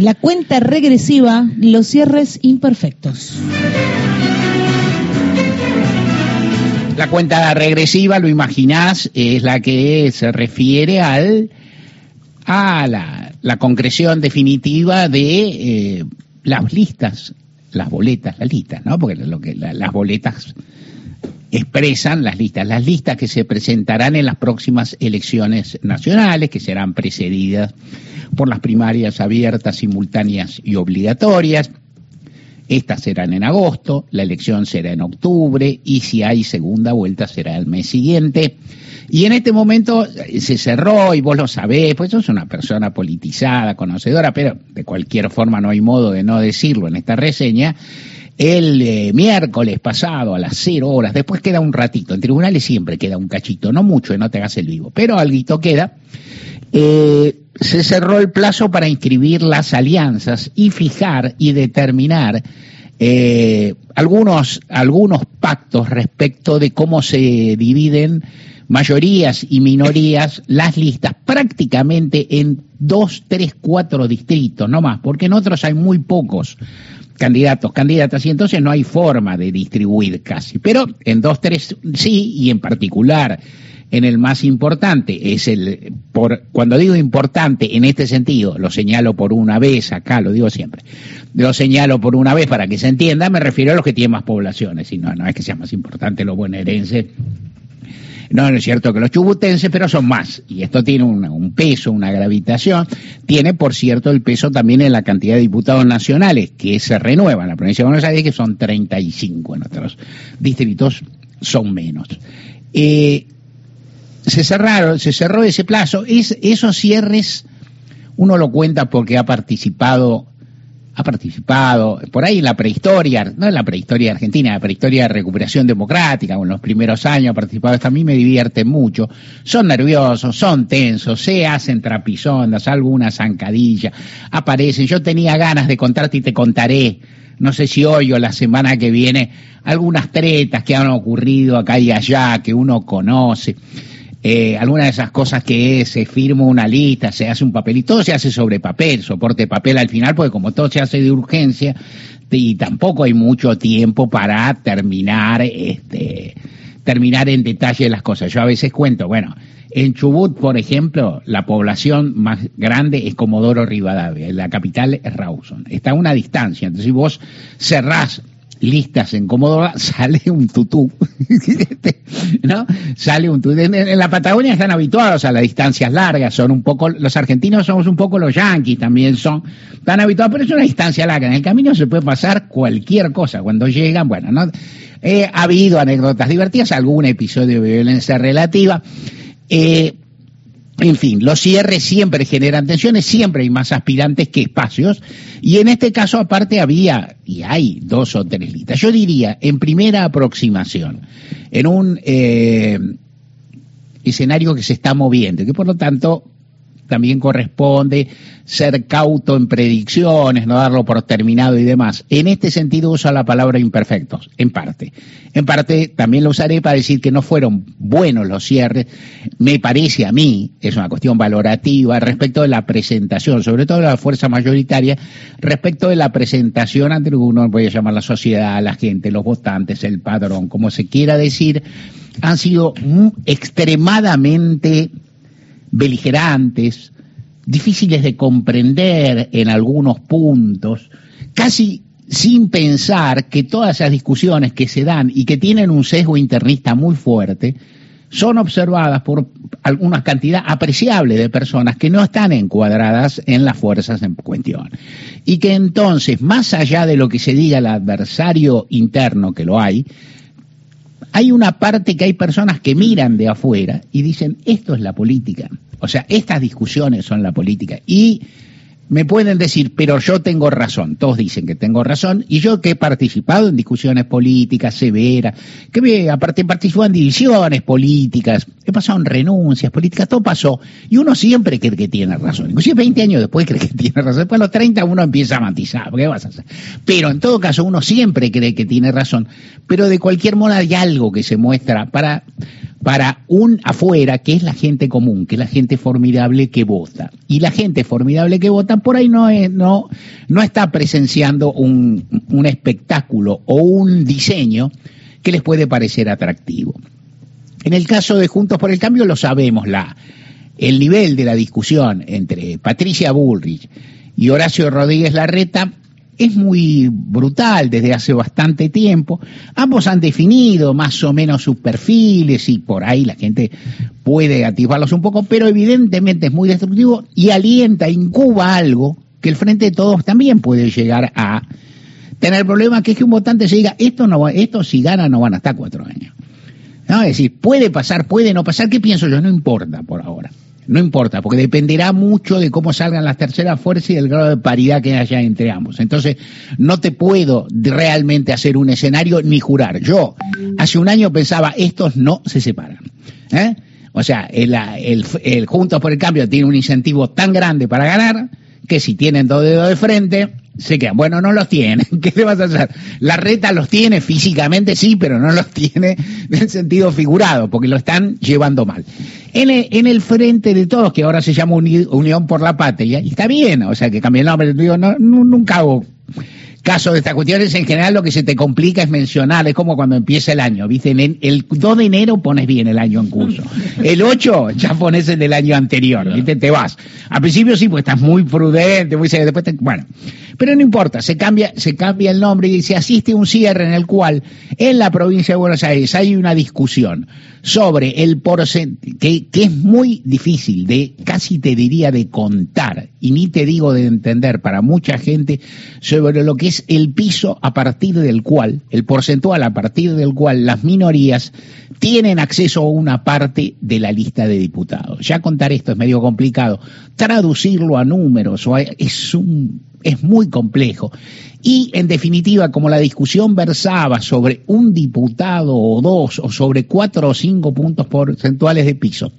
La cuenta regresiva, los cierres imperfectos. La cuenta regresiva, lo imaginás, es la que se refiere al a la, concreción definitiva de eh, las listas, las boletas, las listas, ¿no? Porque lo que las boletas expresan las listas, las listas que se presentarán en las próximas elecciones nacionales, que serán precedidas por las primarias abiertas, simultáneas y obligatorias. Estas serán en agosto, la elección será en octubre y si hay segunda vuelta será el mes siguiente. Y en este momento eh, se cerró y vos lo sabés, pues sos una persona politizada, conocedora, pero de cualquier forma no hay modo de no decirlo en esta reseña el eh, miércoles pasado a las cero horas, después queda un ratito, en tribunales siempre queda un cachito, no mucho, no te hagas el vivo, pero algo queda, eh, se cerró el plazo para inscribir las alianzas y fijar y determinar eh, algunos, algunos pactos respecto de cómo se dividen mayorías y minorías las listas prácticamente en dos, tres, cuatro distritos, no más, porque en otros hay muy pocos candidatos, candidatas, y entonces no hay forma de distribuir casi. Pero en dos, tres sí, y en particular en el más importante, es el, por, cuando digo importante en este sentido, lo señalo por una vez acá, lo digo siempre, lo señalo por una vez para que se entienda, me refiero a los que tienen más poblaciones, y no, no es que sea más importante los bonaerenses no, es cierto que los chubutenses, pero son más. Y esto tiene un, peso, una gravitación. Tiene, por cierto, el peso también en la cantidad de diputados nacionales que se renuevan. La provincia de Buenos Aires, que son 35 en otros distritos, son menos. Eh, se cerraron, se cerró ese plazo. Es, esos cierres, uno lo cuenta porque ha participado ha participado, por ahí en la prehistoria, no en la prehistoria argentina, en la prehistoria de recuperación democrática, en los primeros años ha participado, esto a mí me divierte mucho, son nerviosos, son tensos, se hacen trapisondas, alguna zancadilla, aparecen, yo tenía ganas de contarte y te contaré, no sé si hoy o la semana que viene, algunas tretas que han ocurrido acá y allá, que uno conoce eh, alguna de esas cosas que es, se firma una lista, se hace un papelito, todo se hace sobre papel, soporte papel al final, porque como todo se hace de urgencia, y tampoco hay mucho tiempo para terminar, este, terminar en detalle las cosas. Yo a veces cuento, bueno, en Chubut, por ejemplo, la población más grande es Comodoro Rivadavia, la capital es Rawson. Está a una distancia, entonces si vos cerrás listas en Comodoro, sale un tutú, ¿no? Sale un tutú. En, la Patagonia están habituados a las distancias largas, son un poco, los argentinos somos un poco los yanquis también son, están habituados, pero es una distancia larga. En el camino se puede pasar cualquier cosa. Cuando llegan, bueno, ¿no? Eh, ha habido anécdotas divertidas, algún episodio de violencia relativa. Eh, en fin, los cierres siempre generan tensiones, siempre hay más aspirantes que espacios, y en este caso aparte había, y hay dos o tres listas. Yo diría, en primera aproximación, en un eh, escenario que se está moviendo, que por lo tanto también corresponde ser cauto en predicciones, no darlo por terminado y demás. En este sentido uso la palabra imperfectos, en parte. En parte también lo usaré para decir que no fueron buenos los cierres. Me parece a mí, es una cuestión valorativa, respecto de la presentación, sobre todo de la fuerza mayoritaria, respecto de la presentación ante uno puede llamar la sociedad, la gente, los votantes, el padrón, como se quiera decir, han sido extremadamente beligerantes, difíciles de comprender en algunos puntos, casi sin pensar que todas esas discusiones que se dan y que tienen un sesgo internista muy fuerte, son observadas por alguna cantidad apreciable de personas que no están encuadradas en las fuerzas en cuestión. Y que entonces, más allá de lo que se diga el adversario interno, que lo hay, hay una parte que hay personas que miran de afuera y dicen, esto es la política. O sea, estas discusiones son la política. Y me pueden decir, pero yo tengo razón, todos dicen que tengo razón, y yo que he participado en discusiones políticas severas, que me, aparte participado en divisiones políticas, he pasado en renuncias políticas, todo pasó, y uno siempre cree que tiene razón, inclusive 20 años después cree que tiene razón, después a los 30 uno empieza a matizar, ¿qué vas a hacer? Pero en todo caso uno siempre cree que tiene razón, pero de cualquier modo hay algo que se muestra para para un afuera que es la gente común, que es la gente formidable que vota. Y la gente formidable que vota por ahí no, es, no, no está presenciando un, un espectáculo o un diseño que les puede parecer atractivo. En el caso de Juntos por el Cambio lo sabemos, la, el nivel de la discusión entre Patricia Bullrich y Horacio Rodríguez Larreta es muy brutal desde hace bastante tiempo. Ambos han definido más o menos sus perfiles y por ahí la gente puede activarlos un poco, pero evidentemente es muy destructivo y alienta, incuba algo que el Frente de Todos también puede llegar a tener problema, que es que un votante se diga, esto, no va, esto si gana no van hasta cuatro años. ¿No? Es decir, puede pasar, puede no pasar, ¿qué pienso yo? No importa por ahora no importa, porque dependerá mucho de cómo salgan las terceras fuerzas y del grado de paridad que haya entre ambos. Entonces, no te puedo realmente hacer un escenario ni jurar. Yo, hace un año pensaba, estos no se separan. ¿eh? O sea, el, el, el Juntos por el Cambio tiene un incentivo tan grande para ganar que si tienen dos dedos de frente, se quedan. Bueno, no los tiene. ¿Qué le vas a hacer? La reta los tiene físicamente, sí, pero no los tiene en sentido figurado, porque lo están llevando mal. En el, en el frente de todos, que ahora se llama Unión por la Patria, y está bien, o sea, que cambie el nombre, digo, nunca hago caso de estas cuestiones, en general lo que se te complica es mencionar, es como cuando empieza el año, ¿viste? El 2 de enero pones bien el año en curso. El 8 ya pones el del año anterior, ¿viste? Te vas. Al principio sí, pues estás muy prudente, muy después te, bueno. Pero no importa, se cambia, se cambia el nombre y se asiste a un cierre en el cual en la provincia de Buenos Aires hay una discusión sobre el porcentaje, que, que es muy difícil de, casi te diría de contar, y ni te digo de entender para mucha gente, sobre lo que es el piso a partir del cual, el porcentual a partir del cual las minorías tienen acceso a una parte de la lista de diputados. Ya contar esto es medio complicado. Traducirlo a números es un es muy complejo. Y, en definitiva, como la discusión versaba sobre un diputado o dos, o sobre cuatro o cinco puntos porcentuales de piso,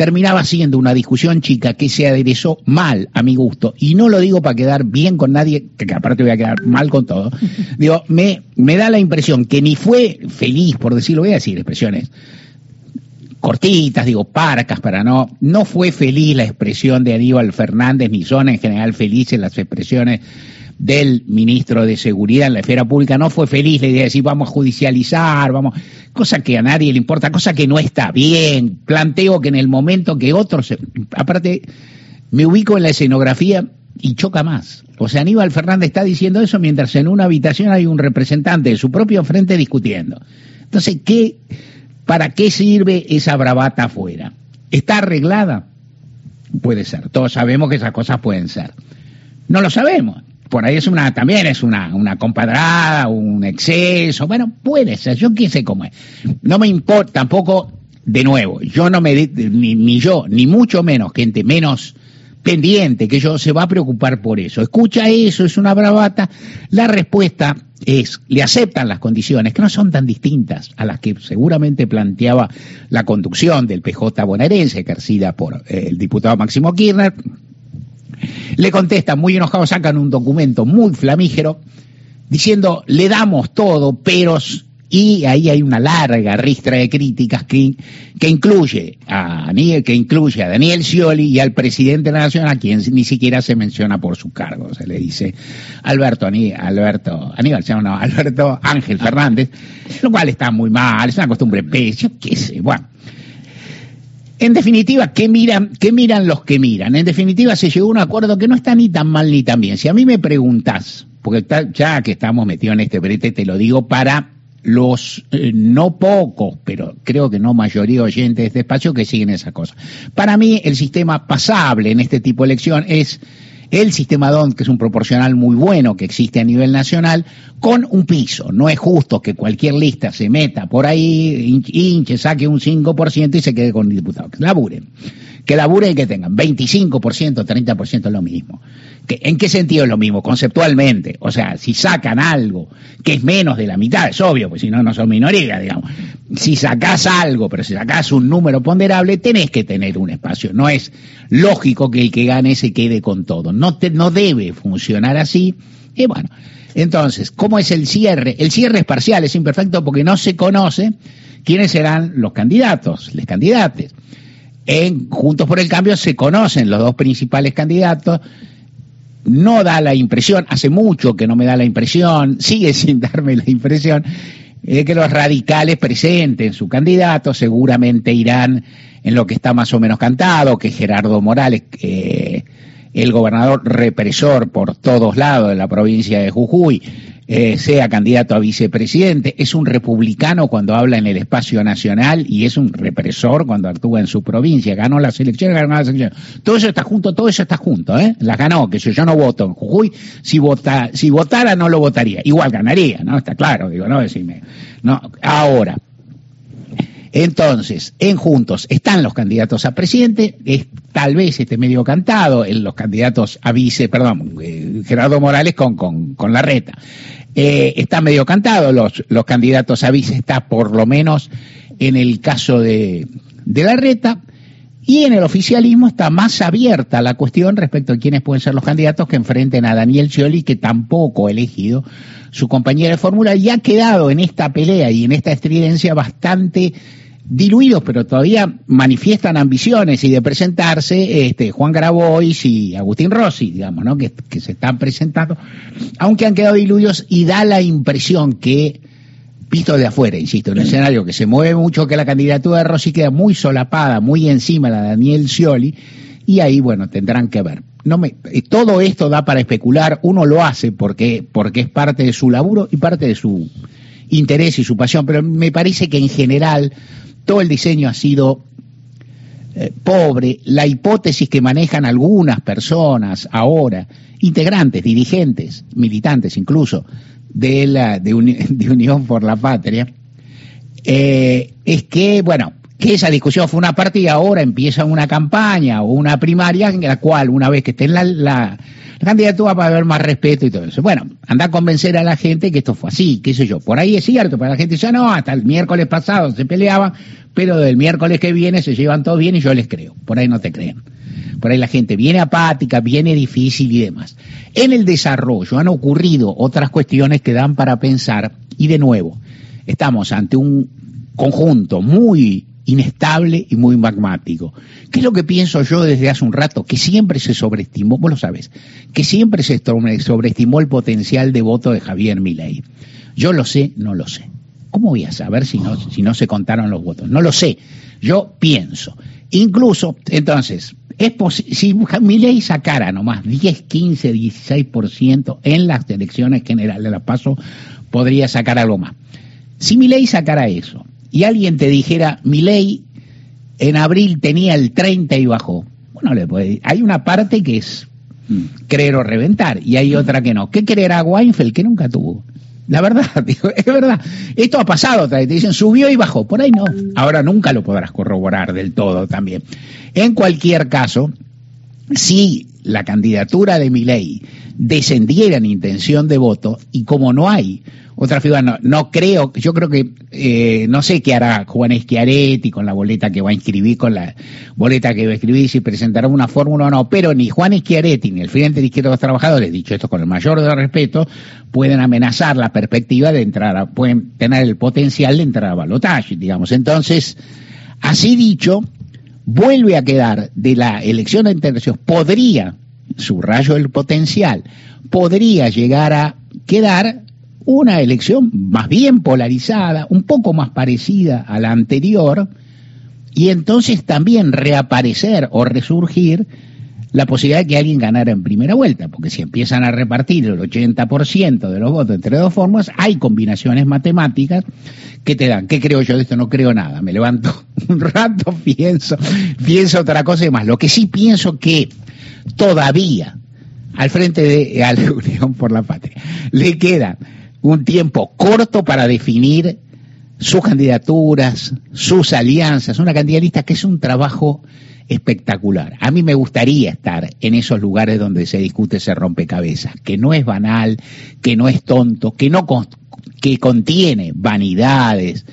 terminaba siendo una discusión chica que se aderezó mal a mi gusto, y no lo digo para quedar bien con nadie, que aparte voy a quedar mal con todo, digo, me, me da la impresión que ni fue feliz, por decirlo, voy a decir expresiones, cortitas, digo, parcas, para no, no fue feliz la expresión de Aníbal Fernández, ni son en general felices las expresiones del ministro de Seguridad en la esfera pública, no fue feliz la idea de decir vamos a judicializar, vamos, cosa que a nadie le importa, cosa que no está bien, planteo que en el momento que otros, aparte, me ubico en la escenografía y choca más. O sea, Aníbal Fernández está diciendo eso mientras en una habitación hay un representante de su propio frente discutiendo. Entonces, ¿qué, ¿Para qué sirve esa bravata afuera? ¿Está arreglada? Puede ser. Todos sabemos que esas cosas pueden ser. No lo sabemos. Por ahí es una, también es una, una compadrada, un exceso. Bueno, puede ser. Yo qué sé cómo es. No me importa tampoco, de nuevo, yo no me, ni, ni yo, ni mucho menos, gente menos pendiente que yo se va a preocupar por eso. Escucha eso, es una bravata. La respuesta es, le aceptan las condiciones, que no son tan distintas a las que seguramente planteaba la conducción del PJ bonaerense, ejercida por eh, el diputado Máximo Kirchner. Le contestan, muy enojados, sacan un documento muy flamígero, diciendo, le damos todo, pero y ahí hay una larga ristra de críticas que, incluye a que incluye a Daniel Scioli y al presidente de la Nación, a quien ni siquiera se menciona por su cargo. Se le dice Alberto Alberto, Aníbal, no, Alberto Ángel Fernández, lo cual está muy mal, es una costumbre pésima, qué sé, bueno. En definitiva, ¿qué miran, ¿qué miran los que miran? En definitiva, se llegó a un acuerdo que no está ni tan mal ni tan bien. Si a mí me preguntás, porque ya que estamos metidos en este brete, te lo digo para los eh, no pocos, pero creo que no mayoría oyentes de este espacio que siguen esa cosa. Para mí el sistema pasable en este tipo de elección es el sistema DON, que es un proporcional muy bueno que existe a nivel nacional, con un piso. No es justo que cualquier lista se meta por ahí, hinche, saque un 5% y se quede con diputados. Que laburen. Que laburen y que tengan 25%, 30% es lo mismo. ¿En qué sentido es lo mismo? Conceptualmente. O sea, si sacan algo que es menos de la mitad, es obvio, pues si no, no son minoría, digamos. Si sacás algo, pero si sacás un número ponderable, tenés que tener un espacio. No es lógico que el que gane se quede con todo. No, te, no debe funcionar así. Y bueno, entonces, ¿cómo es el cierre? El cierre es parcial, es imperfecto porque no se conoce quiénes serán los candidatos, los candidatos. En Juntos por el Cambio se conocen los dos principales candidatos, no da la impresión, hace mucho que no me da la impresión, sigue sin darme la impresión, de que los radicales presenten su candidato, seguramente irán en lo que está más o menos cantado, que Gerardo Morales, el gobernador represor por todos lados de la provincia de Jujuy, eh, sea candidato a vicepresidente, es un republicano cuando habla en el espacio nacional y es un represor cuando actúa en su provincia, ganó las elecciones, ganó las elecciones. Todo eso está junto, todo eso está junto, ¿eh? Las ganó, que yo, yo no voto en Jujuy, si, vota, si votara no lo votaría, igual ganaría, ¿no? Está claro, digo, no decime. No, ahora, entonces, en Juntos están los candidatos a presidente, es, tal vez esté medio cantado, en los candidatos a vice, perdón, eh, Gerardo Morales con, con, con la reta. Eh, está medio cantado, los, los candidatos a vice está por lo menos en el caso de, de la reta, y en el oficialismo está más abierta la cuestión respecto a quiénes pueden ser los candidatos que enfrenten a Daniel Scioli, que tampoco ha elegido su compañera de fórmula y ha quedado en esta pelea y en esta estridencia bastante diluidos, pero todavía manifiestan ambiciones y de presentarse este, Juan Grabois y Agustín Rossi, digamos, ¿no? que, se están presentando, aunque han quedado diluidos y da la impresión que, visto de afuera, insisto, en un escenario que se mueve mucho, que la candidatura de Rossi queda muy solapada, muy encima la de Daniel Scioli, y ahí, bueno, tendrán que ver. No me, eh, todo esto da para especular, uno lo hace porque, porque es parte de su laburo y parte de su interés y su pasión, pero me parece que en general todo el diseño ha sido eh, pobre, la hipótesis que manejan algunas personas ahora, integrantes, dirigentes, militantes incluso, de, la, de, Unión por la Patria, eh, es que, bueno, que esa discusión fue una parte y ahora empieza una campaña o una primaria en la cual, una vez que esté en la, la, la candidatura, va a haber más respeto y todo eso. Bueno, anda a convencer a la gente que esto fue así, qué sé yo. Por ahí es cierto, para la gente ya no, hasta el miércoles pasado se peleaban, pero del miércoles que viene se llevan todo bien y yo les creo. Por ahí no te creen. Por ahí la gente viene apática, viene difícil y demás. En el desarrollo han ocurrido otras cuestiones que dan para pensar y de nuevo, estamos ante un conjunto muy inestable y muy magmático. ¿Qué es lo que pienso yo desde hace un rato? Que siempre se sobreestimó, vos lo sabes, que siempre se sobreestimó el potencial de voto de Javier Milei. Yo lo sé, no lo sé. ¿Cómo voy a saber si no, se contaron los votos? No lo sé. Yo pienso. Incluso, entonces, es si Milei sacara nomás 10, 15, 16% en las elecciones generales de la PASO, podría sacar algo más. Si Milei sacara eso y alguien te dijera, Milei en abril tenía el 30 y bajó, bueno, le puede, hay una parte que es mm, creer o reventar y hay otra que no. ¿Qué creerá Weinfeld que nunca tuvo? La verdad, es verdad. Esto ha pasado. Te dicen subió y bajó. Por ahí no. Ahora nunca lo podrás corroborar del todo también. En cualquier caso, si la candidatura de Milei descendiera en intención de voto, y como no hay otra figura, no, creo, yo creo que, eh, no sé qué hará Juan Schiaretti con la boleta que va a inscribir, con la boleta que va a escribir, si presentará una fórmula o no, pero ni Juan Schiaretti ni el Frente de Izquierda de los Trabajadores, dicho esto con el mayor de respeto, pueden amenazar la perspectiva de entrar, a, pueden tener el potencial de entrar a balotaje, digamos. Entonces, así dicho, vuelve a quedar de la elección de integración, podría, subrayo el potencial, podría llegar a quedar una elección más bien polarizada, un poco más parecida a la anterior, y entonces también reaparecer o resurgir la posibilidad de que alguien ganara en primera vuelta, porque si empiezan a repartir el 80% de los votos entre dos formas, hay combinaciones matemáticas que te dan. ¿Qué creo yo de esto? No creo nada. Me levanto un rato, pienso, pienso otra cosa y más. Lo que sí pienso que todavía al frente de a la Unión por la Patria le queda un tiempo corto para definir sus candidaturas, sus alianzas, una candidatura que es un trabajo espectacular. A mí me gustaría estar en esos lugares donde se discute ese rompecabezas, que no es banal, que no es tonto, que no que contiene vanidades,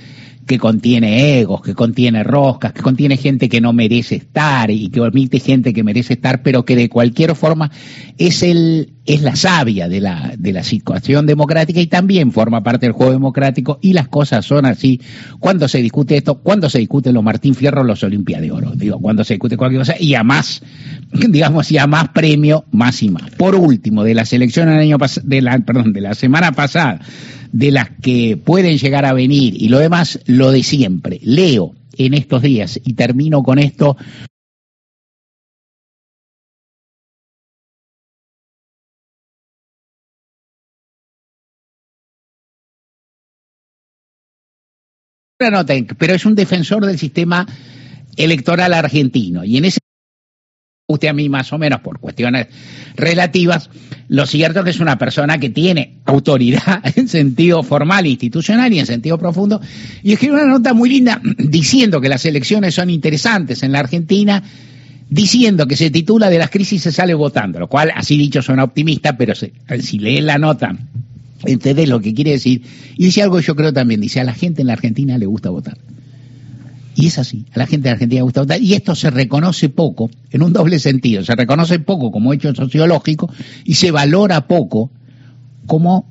que contiene egos, que contiene roscas, que contiene gente que no merece estar y que omite gente que merece estar, pero que de cualquier forma es el es la savia de la de la situación democrática y también forma parte del juego democrático y las cosas son así. Cuando se discute esto, cuando se discute los Martín Fierro, los Olimpia de Oro, digo, cuando se discute cualquier cosa y a más, digamos, y a más premio, más y más. Por último, de la selección del año de la, perdón, de la semana pasada de las que pueden llegar a venir y lo demás, lo de siempre. Leo en estos días y termino con esto. pero es un defensor del sistema electoral argentino y en ese guste a mí más o menos por cuestiones relativas, lo cierto es que es una persona que tiene autoridad en sentido formal institucional y en sentido profundo, y escribe una nota muy linda diciendo que las elecciones son interesantes en la Argentina, diciendo que se titula de las crisis se sale votando, lo cual así dicho suena optimista, pero si, si lee la nota entendés lo que quiere decir, y dice algo yo creo también, dice a la gente en la Argentina le gusta votar. Y es así, a la gente de Argentina le gusta votar. Y esto se reconoce poco, en un doble sentido. Se reconoce poco como hecho sociológico y se valora poco como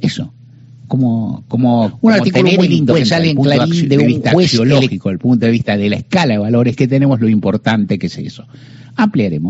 eso, como, como un artículo muy lindo que sale en Clarín de, un juez sociológico, el punto de vista de la escala de valores que tenemos, lo importante que es eso. Ampliaremos.